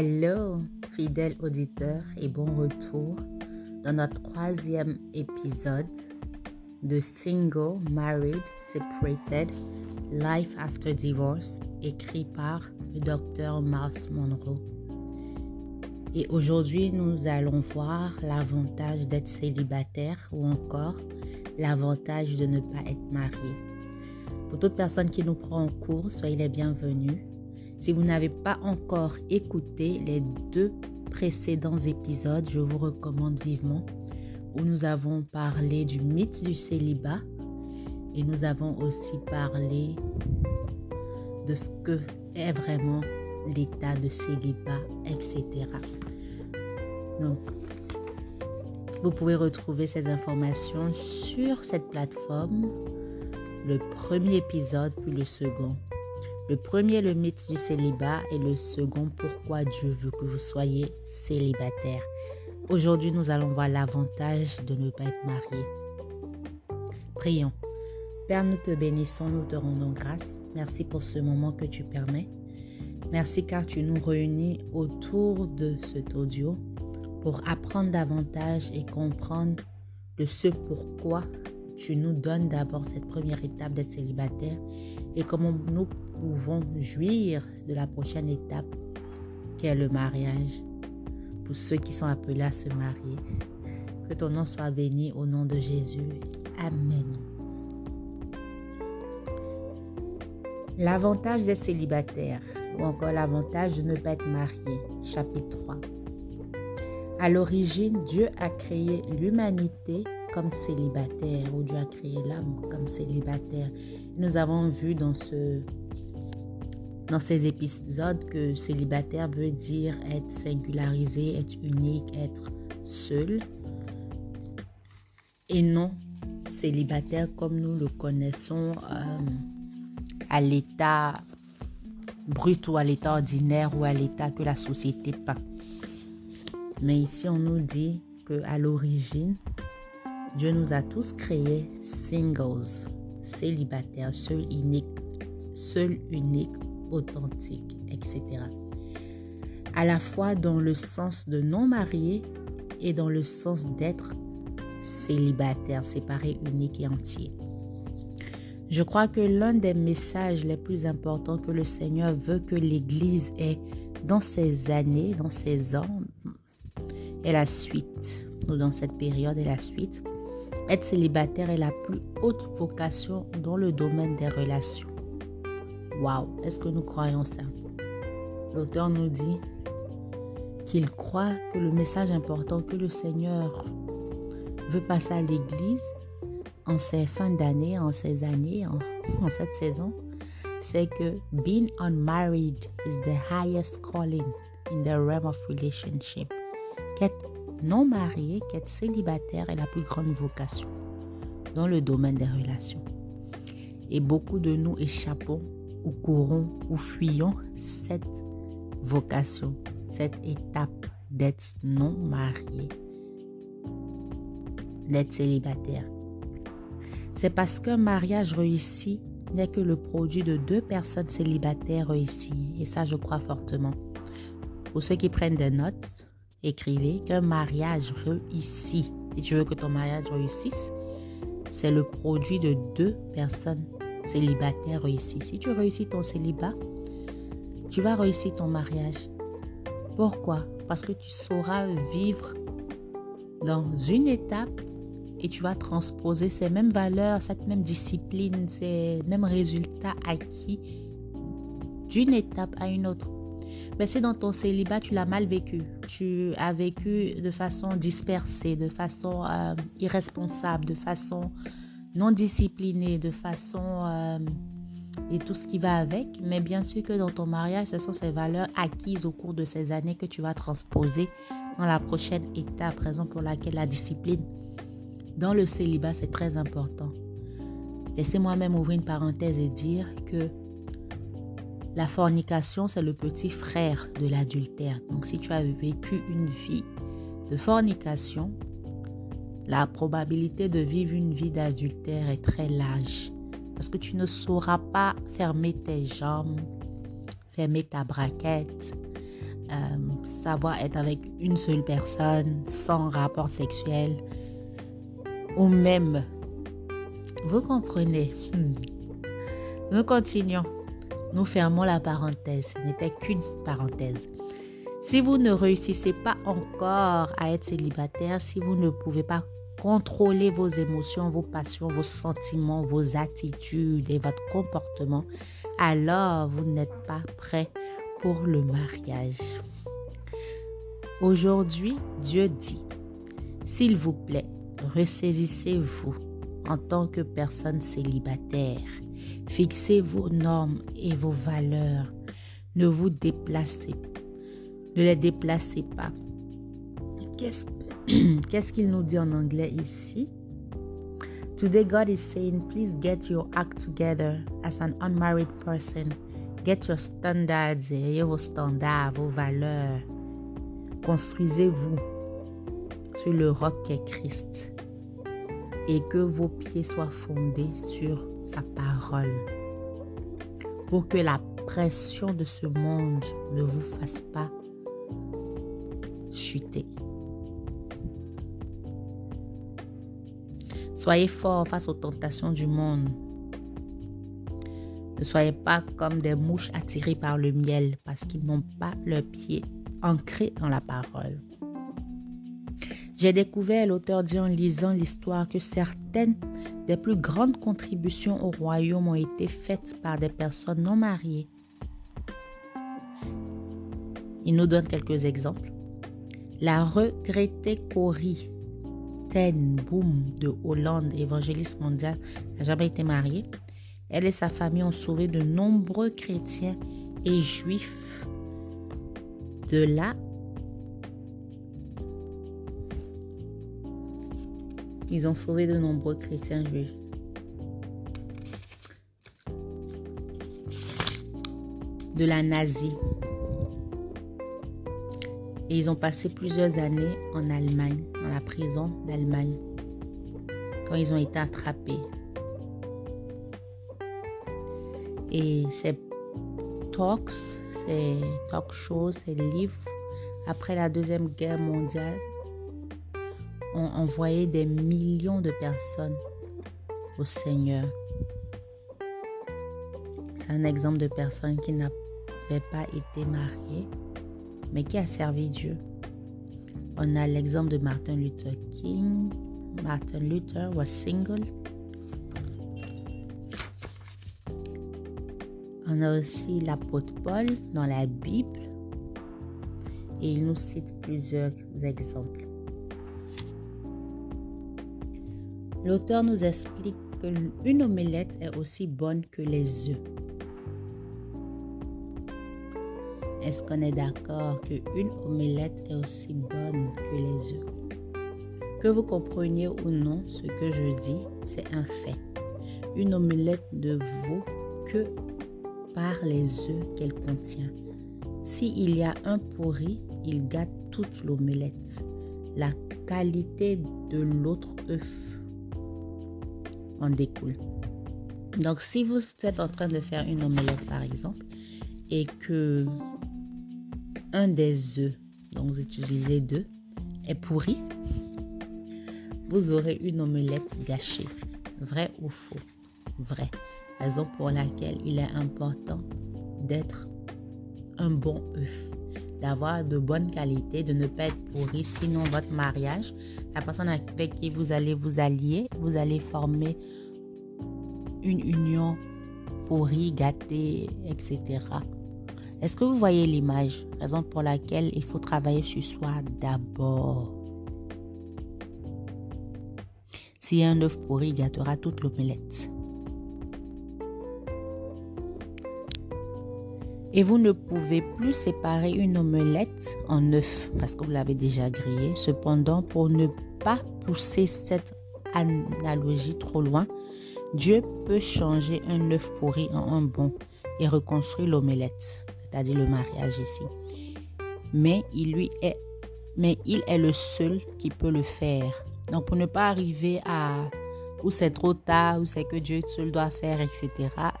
Hello, fidèles auditeurs, et bon retour dans notre troisième épisode de Single, Married, Separated, Life After Divorce, écrit par le docteur Mars Monroe. Et aujourd'hui, nous allons voir l'avantage d'être célibataire ou encore l'avantage de ne pas être marié. Pour toute personne qui nous prend en cours, soyez les bienvenus. Si vous n'avez pas encore écouté les deux précédents épisodes, je vous recommande vivement, où nous avons parlé du mythe du célibat et nous avons aussi parlé de ce que est vraiment l'état de célibat, etc. Donc, vous pouvez retrouver ces informations sur cette plateforme, le premier épisode puis le second. Le premier, le mythe du célibat et le second, pourquoi Dieu veut que vous soyez célibataire. Aujourd'hui, nous allons voir l'avantage de ne pas être marié. Prions. Père, nous te bénissons, nous te rendons grâce. Merci pour ce moment que tu permets. Merci car tu nous réunis autour de cet audio pour apprendre davantage et comprendre de ce pourquoi tu nous donnes d'abord cette première étape d'être célibataire et comment nous pouvons jouir de la prochaine étape qui est le mariage pour ceux qui sont appelés à se marier. Que ton nom soit béni au nom de Jésus. Amen. L'avantage des célibataires ou encore l'avantage de ne pas être marié. Chapitre 3. À l'origine, Dieu a créé l'humanité comme célibataire, ou Dieu a créé l'âme comme célibataire. Nous avons vu dans, ce, dans ces épisodes que célibataire veut dire être singularisé, être unique, être seul. Et non célibataire comme nous le connaissons euh, à l'état brut ou à l'état ordinaire ou à l'état que la société peint. Mais ici, on nous dit que à l'origine, Dieu nous a tous créés singles, célibataires, seuls, uniques, seul, unique, authentique, etc. À la fois dans le sens de non marié et dans le sens d'être célibataire, séparé, unique et entier. Je crois que l'un des messages les plus importants que le Seigneur veut que l'Église ait dans ces années, dans ces ans, est la suite. Nous, dans cette période, est la suite. Être célibataire est la plus haute vocation dans le domaine des relations. Waouh, est-ce que nous croyons ça? L'auteur nous dit qu'il croit que le message important que le Seigneur veut passer à l'Église en ces fins d'année, en ces années, en, en cette saison, c'est que being unmarried is the highest calling in the realm of relationship. Qu'être non marié, qu'être célibataire est la plus grande vocation dans le domaine des relations. Et beaucoup de nous échappons ou courons ou fuyons cette vocation, cette étape d'être non marié, d'être célibataire. C'est parce qu'un mariage réussi n'est que le produit de deux personnes célibataires réussies. Et ça, je crois fortement. Pour ceux qui prennent des notes, écrivez qu'un mariage réussi, si tu veux que ton mariage réussisse, c'est le produit de deux personnes célibataires réussies. Si tu réussis ton célibat, tu vas réussir ton mariage. Pourquoi? Parce que tu sauras vivre dans une étape et tu vas transposer ces mêmes valeurs, cette même discipline, ces mêmes résultats acquis d'une étape à une autre. Mais si dans ton célibat, tu l'as mal vécu, tu as vécu de façon dispersée, de façon euh, irresponsable, de façon non disciplinée, de façon... Euh, et tout ce qui va avec. Mais bien sûr que dans ton mariage, ce sont ces valeurs acquises au cours de ces années que tu vas transposer dans la prochaine étape, raison pour laquelle la discipline dans le célibat, c'est très important. Laissez-moi même ouvrir une parenthèse et dire que la fornication, c'est le petit frère de l'adultère. Donc si tu as vécu une vie de fornication, la probabilité de vivre une vie d'adultère est très large. Parce que tu ne sauras pas fermer tes jambes, fermer ta braquette, euh, savoir être avec une seule personne sans rapport sexuel, ou même, vous comprenez, hmm. nous continuons, nous fermons la parenthèse, ce n'était qu'une parenthèse. Si vous ne réussissez pas encore à être célibataire, si vous ne pouvez pas contrôler vos émotions, vos passions, vos sentiments, vos attitudes et votre comportement, alors vous n'êtes pas prêt pour le mariage. Aujourd'hui, Dieu dit, s'il vous plaît, ressaisissez-vous en tant que personne célibataire. Fixez vos normes et vos valeurs. Ne vous déplacez ne les déplacez pas. Qu'est-ce qu'il nous dit en anglais ici? Today, God is saying, please get your act together as an unmarried person. Get your standards, ayez vos standards, vos valeurs. Construisez-vous sur le roc qu'est Christ et que vos pieds soient fondés sur sa parole pour que la pression de ce monde ne vous fasse pas chuter. Soyez fort face aux tentations du monde. Ne soyez pas comme des mouches attirées par le miel parce qu'ils n'ont pas leurs pieds ancrés dans la parole. J'ai découvert, l'auteur dit en lisant l'histoire, que certaines des plus grandes contributions au royaume ont été faites par des personnes non mariées. Il nous donne quelques exemples. La regrettée Cory Ten Boom de Hollande, évangéliste mondial, n'a jamais été mariée. Elle et sa famille ont sauvé de nombreux chrétiens et juifs de là. Ils ont sauvé de nombreux chrétiens juifs. De la nazie. Et ils ont passé plusieurs années en Allemagne, dans la prison d'Allemagne, quand ils ont été attrapés. Et ces talks, ces talk shows, ces livres, après la Deuxième Guerre mondiale, ont envoyé des millions de personnes au Seigneur. C'est un exemple de personnes qui n'avaient pas été mariées mais qui a servi Dieu? On a l'exemple de Martin Luther King. Martin Luther was single. On a aussi l'apôtre Paul dans la Bible et il nous cite plusieurs exemples. L'auteur nous explique qu'une omelette est aussi bonne que les œufs. Est-ce qu'on est, d'accord qu'une omelette est aussi bonne que les œufs Que vous compreniez ou non ce que je dis, c'est un fait. Une omelette ne vaut que par les œufs qu'elle contient. S'il y a un pourri, il gâte toute l'omelette. La qualité de l'autre œuf en découle. Donc si vous êtes en train de faire une omelette par exemple et que des œufs, donc vous utilisez deux, est pourri, vous aurez une omelette gâchée. Vrai ou faux? Vrai. Raison pour laquelle il est important d'être un bon œuf, d'avoir de bonne qualité, de ne pas être pourri. Sinon, votre mariage, la personne avec qui vous allez vous allier, vous allez former une union pourrie, gâtée, etc. Est-ce que vous voyez l'image Raison pour laquelle il faut travailler sur soi d'abord? Si un œuf pourri gâtera toute l'omelette. Et vous ne pouvez plus séparer une omelette en œuf parce que vous l'avez déjà grillé. Cependant, pour ne pas pousser cette analogie trop loin, Dieu peut changer un œuf pourri en un bon et reconstruire l'omelette c'est-à-dire le mariage ici. Mais il lui est, mais il est le seul qui peut le faire. Donc pour ne pas arriver à où c'est trop tard, où c'est que Dieu seul doit faire, etc.,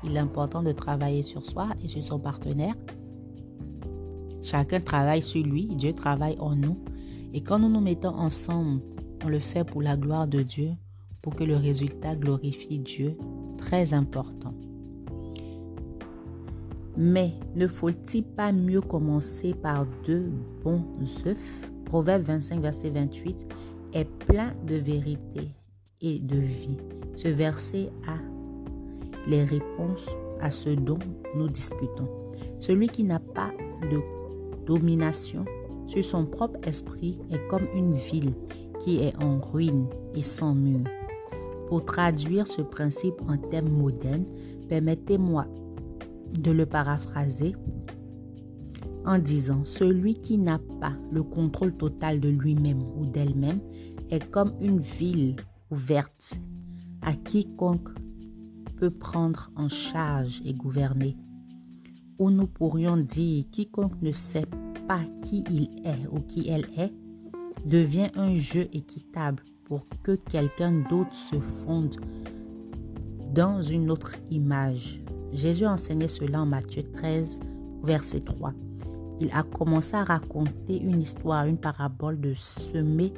il est important de travailler sur soi et sur son partenaire Chacun travaille sur lui, Dieu travaille en nous. Et quand nous nous mettons ensemble, on le fait pour la gloire de Dieu, pour que le résultat glorifie Dieu. Très important. Mais ne faut-il pas mieux commencer par deux bons œufs? Proverbe 25, verset 28 est plein de vérité et de vie. Ce verset a les réponses à ce dont nous discutons. Celui qui n'a pas de domination sur son propre esprit est comme une ville qui est en ruine et sans mur. Pour traduire ce principe en termes modernes, permettez-moi de le paraphraser en disant, celui qui n'a pas le contrôle total de lui-même ou d'elle-même est comme une ville ouverte à quiconque peut prendre en charge et gouverner. Ou nous pourrions dire, quiconque ne sait pas qui il est ou qui elle est, devient un jeu équitable pour que quelqu'un d'autre se fonde dans une autre image. Jésus enseignait cela en Matthieu 13, verset 3. Il a commencé à raconter une histoire, une parabole de semer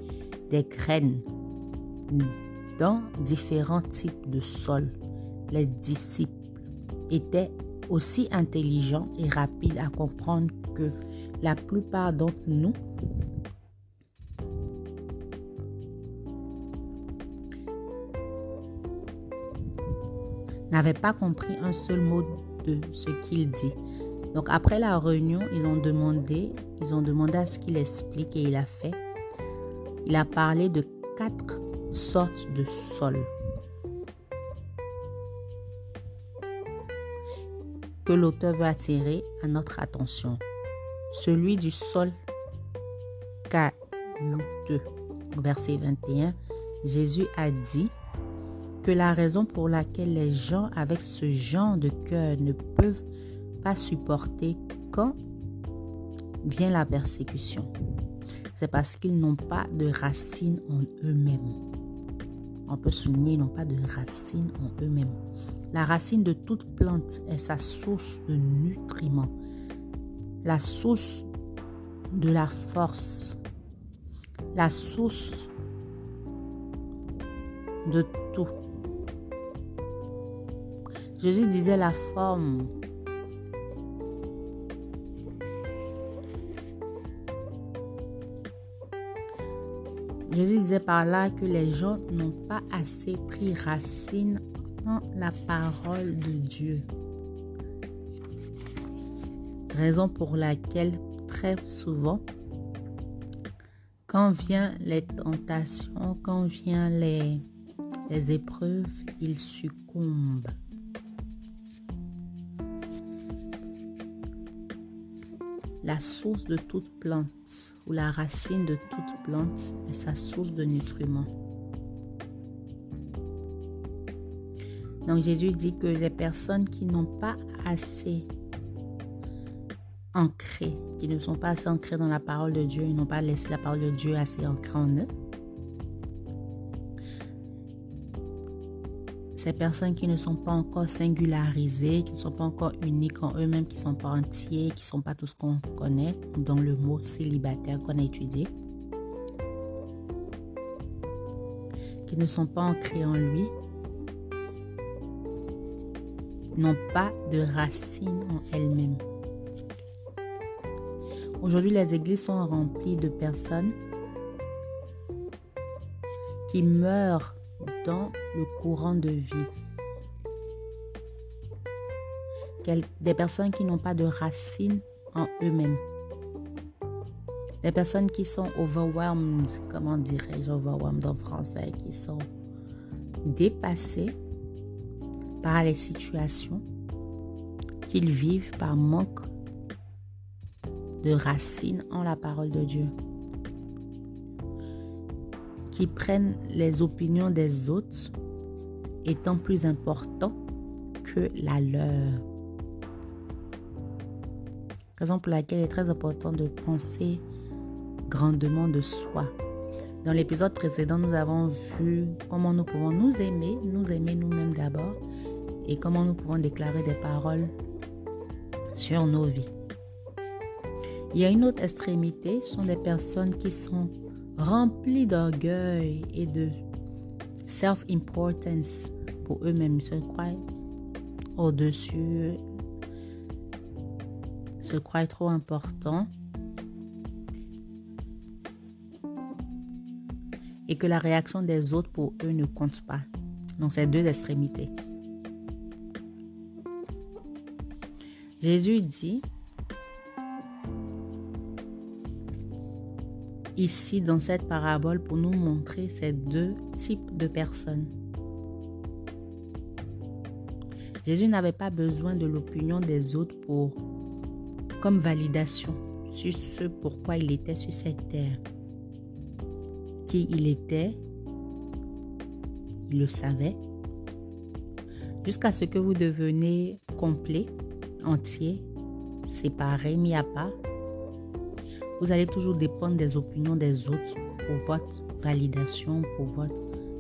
des graines dans différents types de sols. Les disciples étaient aussi intelligents et rapides à comprendre que la plupart d'entre nous n'avaient pas compris un seul mot de ce qu'il dit. Donc après la réunion, ils ont demandé, ils ont demandé à ce qu'il explique et il a fait. Il a parlé de quatre sortes de sols que l'auteur veut attirer à notre attention. Celui du sol caillouteux. Verset 21, Jésus a dit que la raison pour laquelle les gens avec ce genre de cœur ne peuvent pas supporter quand vient la persécution, c'est parce qu'ils n'ont pas de racines en eux-mêmes. On peut souligner, ils n'ont pas de racines en eux-mêmes. La racine de toute plante est sa source de nutriments, la source de la force, la source de tout. Jésus disait la forme Jésus disait par là que les gens n'ont pas assez pris racine en la parole de Dieu. Raison pour laquelle très souvent, quand viennent les tentations, quand viennent les, les épreuves, ils succombent. La source de toute plante ou la racine de toute plante est sa source de nutriments. Donc Jésus dit que les personnes qui n'ont pas assez ancré, qui ne sont pas assez ancrées dans la parole de Dieu, ils n'ont pas laissé la parole de Dieu assez ancrée en eux, ces personnes qui ne sont pas encore singularisées, qui ne sont pas encore uniques en eux-mêmes, qui ne sont pas entiers, qui ne sont pas tout ce qu'on connaît, dans le mot célibataire qu'on a étudié, qui ne sont pas ancrés en lui, n'ont pas de racines en elles-mêmes. Aujourd'hui, les églises sont remplies de personnes qui meurent dans le courant de vie. Des personnes qui n'ont pas de racines en eux-mêmes. Des personnes qui sont overwhelmed, comment dirais-je, overwhelmed en français, qui sont dépassées par les situations qu'ils vivent par manque de racines en la parole de Dieu qui prennent les opinions des autres étant plus important que la leur. Raison pour laquelle il est très important de penser grandement de soi. Dans l'épisode précédent, nous avons vu comment nous pouvons nous aimer, nous aimer nous-mêmes d'abord, et comment nous pouvons déclarer des paroles sur nos vies. Il y a une autre extrémité, ce sont des personnes qui sont remplies d'orgueil et de self-importance pour eux-mêmes. Se croient au-dessus, se croient trop importants. Et que la réaction des autres pour eux ne compte pas. Donc, c'est deux extrémités. Jésus dit ici dans cette parabole pour nous montrer ces deux types de personnes. Jésus n'avait pas besoin de l'opinion des autres pour comme validation sur ce pourquoi il était sur cette terre. Qui il était, il le savait. Jusqu'à ce que vous deveniez complet, entier, séparé, mis à part, vous allez toujours dépendre des opinions des autres pour votre validation, pour votre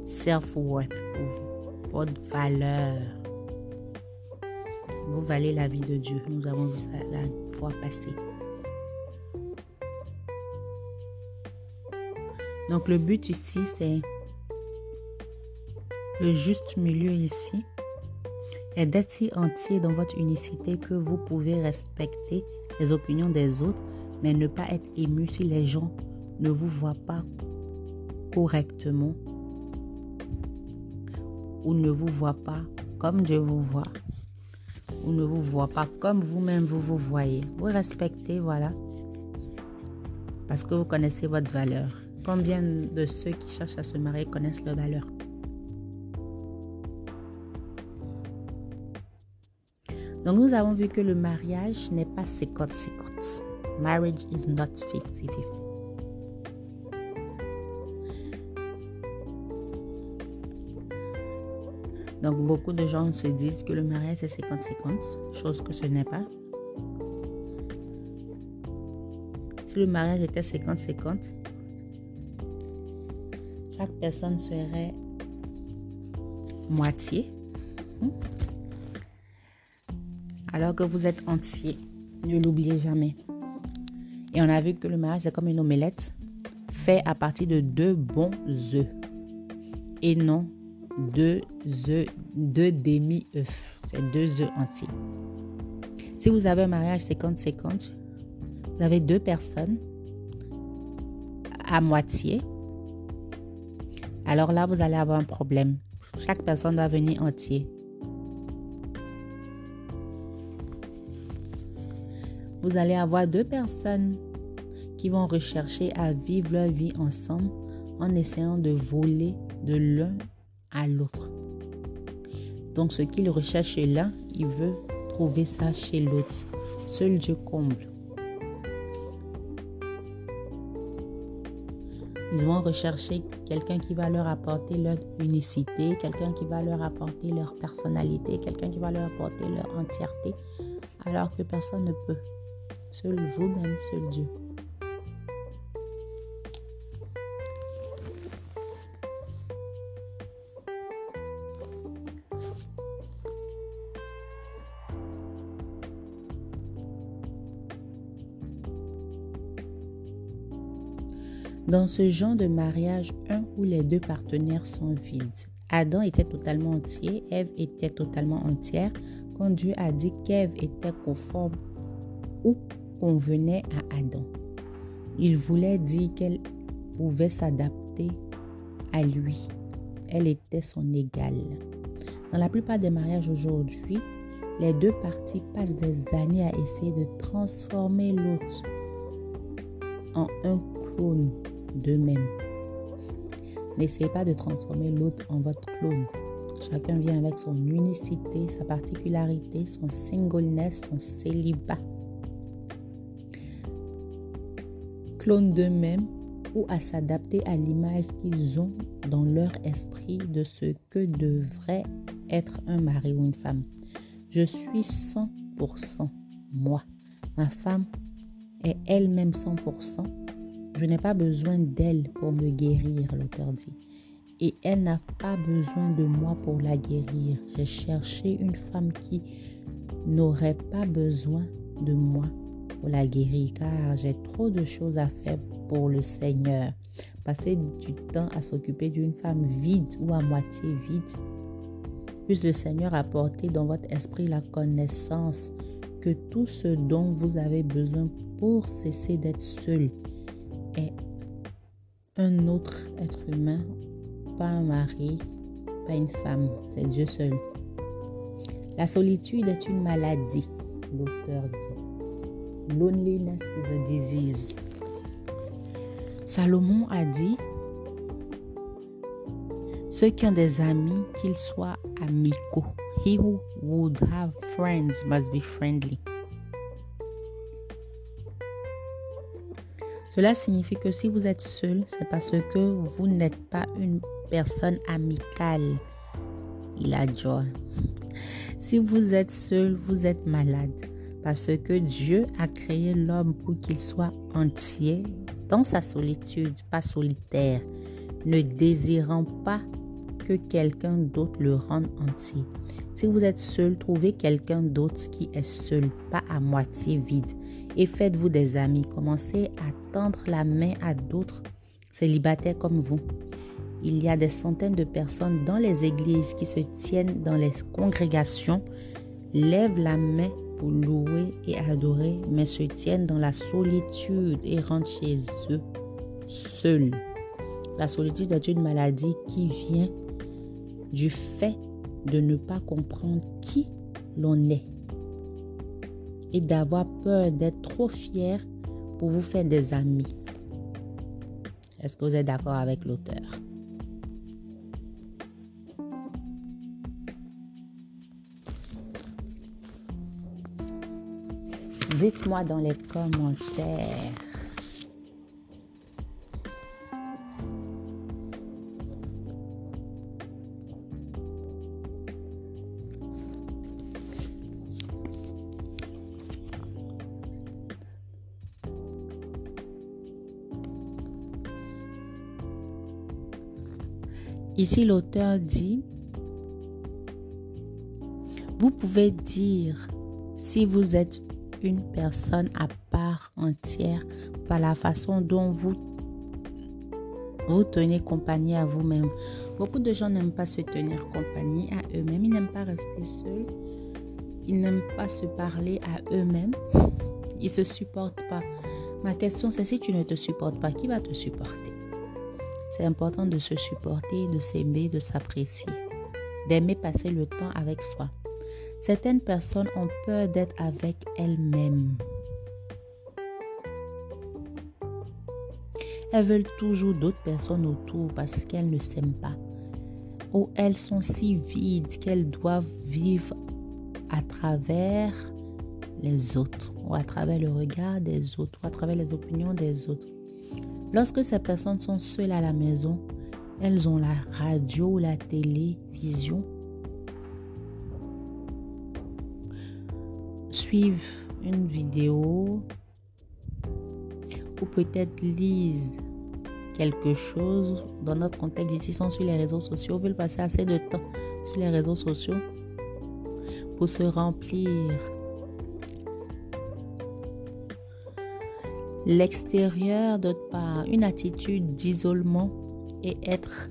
self-worth, pour votre valeur. Vous valez la vie de Dieu. Nous avons vu ça la fois passée. Donc le but ici, c'est le juste milieu ici est d'être si entier dans votre unicité que vous pouvez respecter les opinions des autres mais ne pas être ému si les gens ne vous voient pas correctement ou ne vous voient pas comme Dieu vous voit ou ne vous voit pas comme vous-même vous vous voyez. Vous respectez, voilà, parce que vous connaissez votre valeur. Combien de ceux qui cherchent à se marier connaissent leur valeur? Donc nous avons vu que le mariage n'est pas 50-50. Marriage is not 50-50. Donc beaucoup de gens se disent que le mariage est 50-50, chose que ce n'est pas. Si le mariage était 50-50, chaque personne serait moitié. Alors que vous êtes entier. Ne l'oubliez jamais. Et on a vu que le mariage, c'est comme une omelette fait à partir de deux bons œufs. Et non deux œufs, deux demi-œufs. C'est deux œufs entiers. Si vous avez un mariage 50-50, vous avez deux personnes à moitié. Alors là, vous allez avoir un problème. Chaque personne doit venir entier. Vous allez avoir deux personnes qui vont rechercher à vivre leur vie ensemble en essayant de voler de l'un à l'autre. Donc ce qu'il recherche chez l'un, il veut trouver ça chez l'autre. Seul Dieu comble. Ils vont rechercher quelqu'un qui va leur apporter leur unicité, quelqu'un qui va leur apporter leur personnalité, quelqu'un qui va leur apporter leur entièreté, alors que personne ne peut. Seul vous-même, seul Dieu. Dans ce genre de mariage, un ou les deux partenaires sont vides. Adam était totalement entier, Ève était totalement entière. Quand Dieu a dit qu'Ève était conforme ou convenait à Adam. Il voulait dire qu'elle pouvait s'adapter à lui. Elle était son égale. Dans la plupart des mariages aujourd'hui, les deux parties passent des années à essayer de transformer l'autre en un clone d'eux-mêmes. N'essayez pas de transformer l'autre en votre clone. Chacun vient avec son unicité, sa particularité, son singleness, son célibat. Clone d'eux-mêmes ou à s'adapter à l'image qu'ils ont dans leur esprit de ce que devrait être un mari ou une femme. Je suis 100% moi. Ma femme est elle-même 100%. Je n'ai pas besoin d'elle pour me guérir, l'auteur dit. Et elle n'a pas besoin de moi pour la guérir. J'ai cherché une femme qui n'aurait pas besoin de moi pour la guérir car j'ai trop de choses à faire pour le Seigneur. Passer du temps à s'occuper d'une femme vide ou à moitié vide. Puisse le Seigneur apporter dans votre esprit la connaissance que tout ce dont vous avez besoin pour cesser d'être seul est un autre être humain, pas un mari, pas une femme, c'est Dieu seul. La solitude est une maladie, l'auteur dit. Loneliness is a disease. Salomon a dit, ceux qui ont des amis, qu'ils soient amicaux. He who would have friends must be friendly. Cela signifie que si vous êtes seul, c'est parce que vous n'êtes pas une personne amicale. Il a dit. Si vous êtes seul, vous êtes malade. Parce que Dieu a créé l'homme pour qu'il soit entier dans sa solitude, pas solitaire, ne désirant pas que quelqu'un d'autre le rende entier. Si vous êtes seul, trouvez quelqu'un d'autre qui est seul, pas à moitié vide. Et faites-vous des amis. Commencez à tendre la main à d'autres célibataires comme vous. Il y a des centaines de personnes dans les églises qui se tiennent dans les congrégations, lèvent la main louer et adorer, mais se tiennent dans la solitude et rentrent chez eux seuls. La solitude est une maladie qui vient du fait de ne pas comprendre qui l'on est et d'avoir peur d'être trop fier pour vous faire des amis. Est-ce que vous êtes d'accord avec l'auteur? Dites-moi dans les commentaires. Ici, l'auteur dit, vous pouvez dire si vous êtes une personne à part entière par la façon dont vous vous tenez compagnie à vous-même. Beaucoup de gens n'aiment pas se tenir compagnie à eux-mêmes. Ils n'aiment pas rester seuls. Ils n'aiment pas se parler à eux-mêmes. Ils se supportent pas. Ma question, c'est si tu ne te supportes pas, qui va te supporter? C'est important de se supporter, de s'aimer, de s'apprécier, d'aimer passer le temps avec soi. Certaines personnes ont peur d'être avec elles-mêmes. Elles veulent toujours d'autres personnes autour parce qu'elles ne s'aiment pas. Ou elles sont si vides qu'elles doivent vivre à travers les autres, ou à travers le regard des autres, ou à travers les opinions des autres. Lorsque ces personnes sont seules à la maison, elles ont la radio, la télévision suivent une vidéo ou peut-être lisent quelque chose dans notre contexte ici sont sur les réseaux sociaux, veulent passer assez de temps sur les réseaux sociaux pour se remplir l'extérieur d'autre part, une attitude d'isolement et être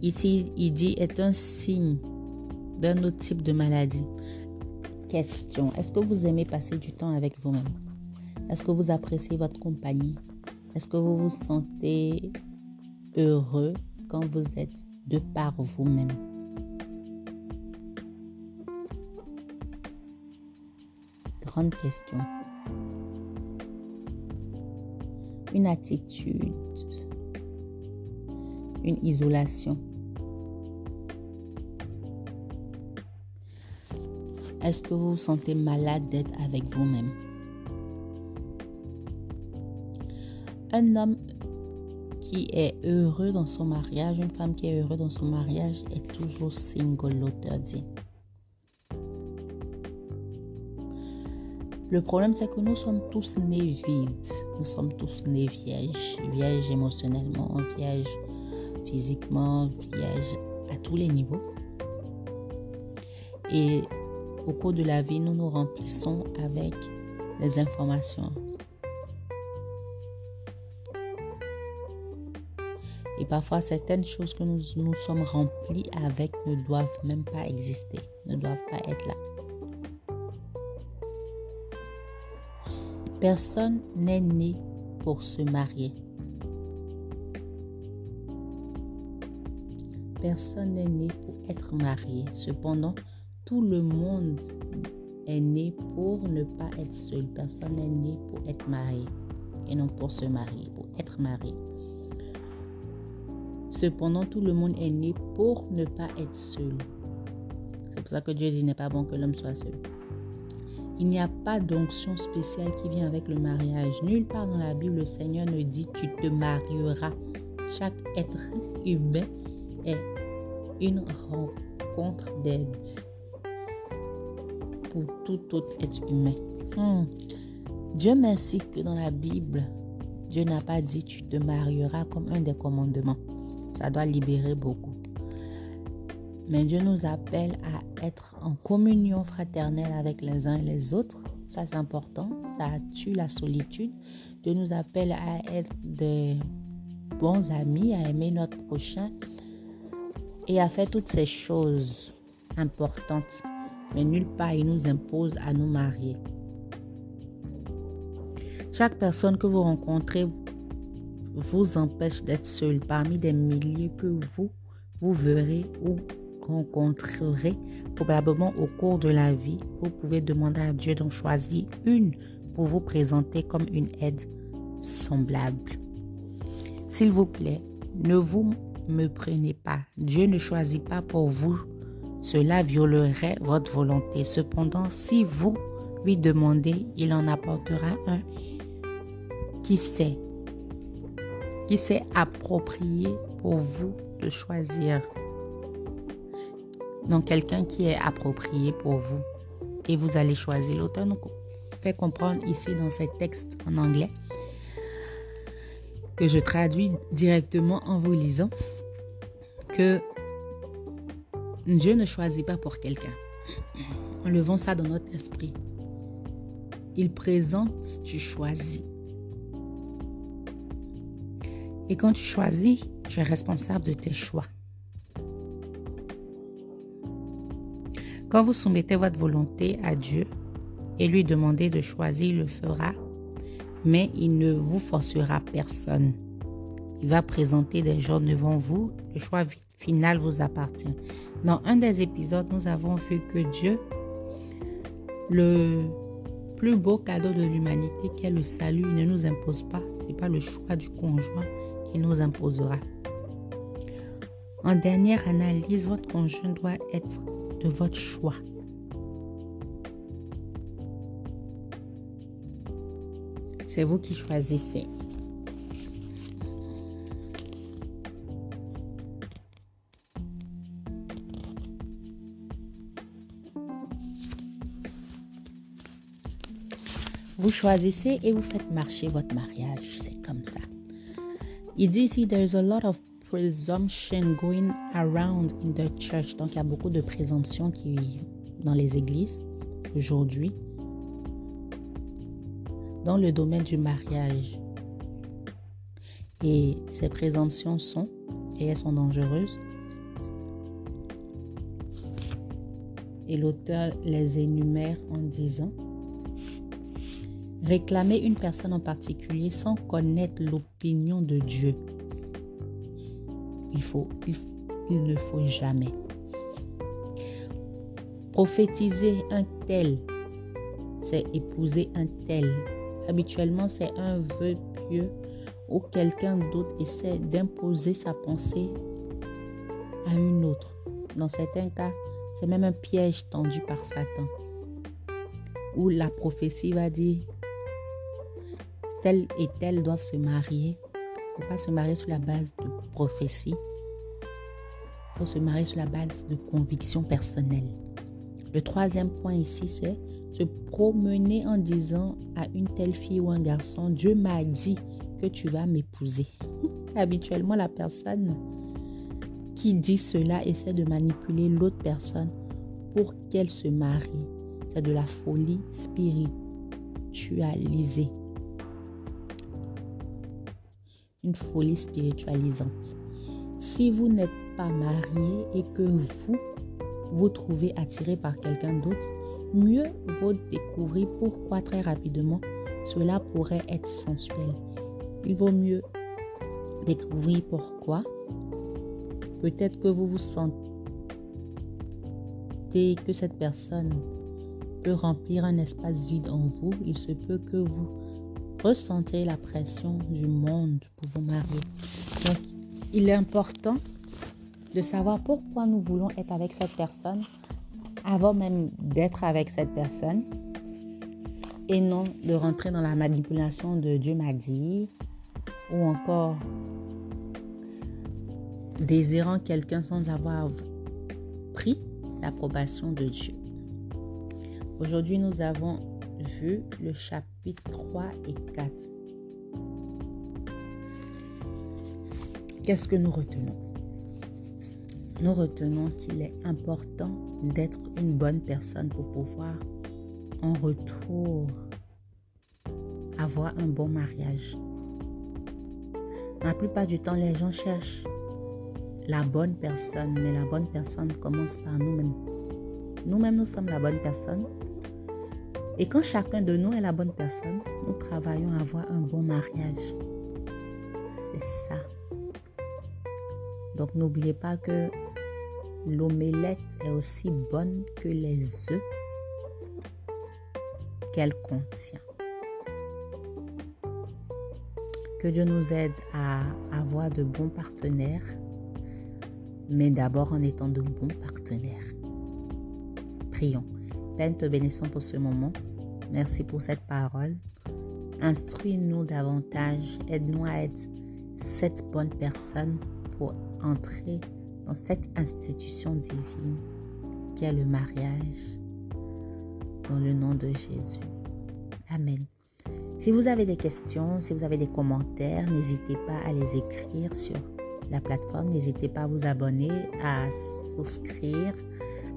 ici il dit est un signe d'un autre type de maladie question. Est-ce que vous aimez passer du temps avec vous-même? Est-ce que vous appréciez votre compagnie? Est-ce que vous vous sentez heureux quand vous êtes de par vous-même? Grande question. Une attitude, une isolation Est-ce que vous vous sentez malade d'être avec vous-même? Un homme qui est heureux dans son mariage, une femme qui est heureuse dans son mariage est toujours single, l'auteur dit. Le problème, c'est que nous sommes tous nés vides. Nous sommes tous nés vierges. Vierges émotionnellement, vierges physiquement, vierges à tous les niveaux. Et au cours de la vie, nous nous remplissons avec des informations. Et parfois, certaines choses que nous nous sommes remplis avec ne doivent même pas exister, ne doivent pas être là. Personne n'est né pour se marier. Personne n'est né pour être marié. Cependant, tout le monde est né pour ne pas être seul. Personne n'est né pour être marié et non pour se marier, pour être marié. Cependant, tout le monde est né pour ne pas être seul. C'est pour ça que Dieu dit n'est pas bon que l'homme soit seul. Il n'y a pas d'onction spéciale qui vient avec le mariage. Nulle part dans la Bible, le Seigneur ne dit tu te marieras. Chaque être humain est une rencontre d'aide pour tout autre être humain. Hmm. Dieu merci que dans la Bible, Dieu n'a pas dit tu te marieras comme un des commandements. Ça doit libérer beaucoup. Mais Dieu nous appelle à être en communion fraternelle avec les uns et les autres. Ça, c'est important. Ça tue la solitude. Dieu nous appelle à être des bons amis, à aimer notre prochain et à faire toutes ces choses importantes. Mais nulle part, il nous impose à nous marier. Chaque personne que vous rencontrez vous empêche d'être seul parmi des milliers que vous, vous verrez ou rencontrerez probablement au cours de la vie. Vous pouvez demander à Dieu d'en choisir une pour vous présenter comme une aide semblable. S'il vous plaît, ne vous me prenez pas. Dieu ne choisit pas pour vous. Cela violerait votre volonté. Cependant, si vous lui demandez, il en apportera un qui sait qui s'est approprié pour vous de choisir. Donc quelqu'un qui est approprié pour vous. Et vous allez choisir. L'auteur nous fait comprendre ici dans ce texte en anglais que je traduis directement en vous lisant que Dieu ne choisit pas pour quelqu'un. Enlevons ça dans notre esprit. Il présente, tu choisis. Et quand tu choisis, tu es responsable de tes choix. Quand vous soumettez votre volonté à Dieu et lui demandez de choisir, il le fera, mais il ne vous forcera personne. Il va présenter des gens devant vous. Le choix final vous appartient. Dans un des épisodes, nous avons vu que Dieu, le plus beau cadeau de l'humanité qui est le salut, ne nous impose pas. Ce n'est pas le choix du conjoint, nous imposera. En dernière analyse, votre conjoint doit être de votre choix. C'est vous qui choisissez. Vous choisissez et vous faites marcher votre mariage. C'est comme ça. Il dit ici, there's a lot of presumption going around in the church. Donc, il y a beaucoup de présomptions qui dans les églises aujourd'hui dans le domaine du mariage. Et ces présomptions sont, et elles sont dangereuses, et l'auteur les énumère en disant Réclamer une personne en particulier sans connaître l'opinion de Dieu. Il, ne faut jamais. Prophétiser un tel, c'est épouser un tel. Habituellement, c'est un vœu pieux où quelqu'un d'autre essaie d'imposer sa pensée à une autre. Dans certains cas, c'est même un piège tendu par Satan. Où la prophétie va dire tel et tel doivent se marier. Il ne faut pas se marier sur la base de prophétie. Il faut se marier sur la base de conviction personnelle. Le troisième point ici, c'est se promener en disant à une telle fille ou un garçon, Dieu m'a dit que tu vas m'épouser. Habituellement, la personne qui dit cela essaie de manipuler l'autre personne pour qu'elle se marie c'est de la folie spiritualisée. Une folie spiritualisante. Si vous n'êtes pas marié et que vous vous trouvez attiré par quelqu'un d'autre, mieux vaut découvrir pourquoi très rapidement cela pourrait être sensuel. Il vaut mieux découvrir pourquoi. Peut-être que vous vous sentez que cette personne peut remplir un espace vide en vous. Il se peut que vous ressentez la pression du monde pour vous marier. Donc, il est important de savoir pourquoi nous voulons être avec cette personne avant même d'être avec cette personne et non de rentrer dans la manipulation de Dieu m'a dit ou encore désirant quelqu'un sans avoir pris l'approbation de Dieu. Aujourd'hui, nous avons vu le chapitre 3 et 4. Qu'est-ce que nous retenons? Nous retenons qu'il est important d'être une bonne personne pour pouvoir en retour avoir un bon mariage. La plupart du temps, les gens cherchent la bonne personne, mais la bonne personne commence par nous-mêmes. Nous-mêmes, nous sommes la bonne personne. Et quand chacun de nous est la bonne personne, nous travaillons à avoir un bon mariage. C'est ça. Donc n'oubliez pas que l'omelette est aussi bonne que les œufs qu'elle contient. Que Dieu nous aide à avoir de bons partenaires, mais d'abord en étant de bons partenaires. Prions. Père, te bénissons pour ce moment. Merci pour cette parole. Instruis-nous davantage. Aide-nous à être cette bonne personne pour entrer dans cette institution divine qui est le mariage dans le nom de Jésus. Amen. Si vous avez des questions, si vous avez des commentaires, n'hésitez pas à les écrire sur la plateforme. N'hésitez pas à vous abonner, à souscrire,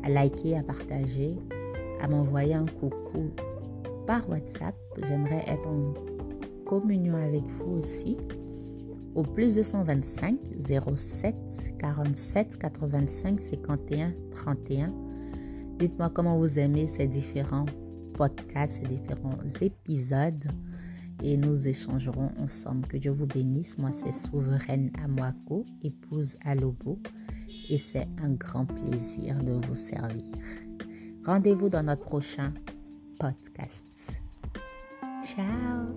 à liker, à partager, à m'envoyer un coucou par WhatsApp. J'aimerais être en communion avec vous aussi. Au plus 225 07 47 85 51 31 Dites-moi comment vous aimez ces différents podcasts, ces différents épisodes et nous échangerons ensemble. Que Dieu vous bénisse. Moi, c'est Souveraine Amwako, épouse à Lobo, et c'est un grand plaisir de vous servir. Rendez-vous dans notre prochain podcast. Ciao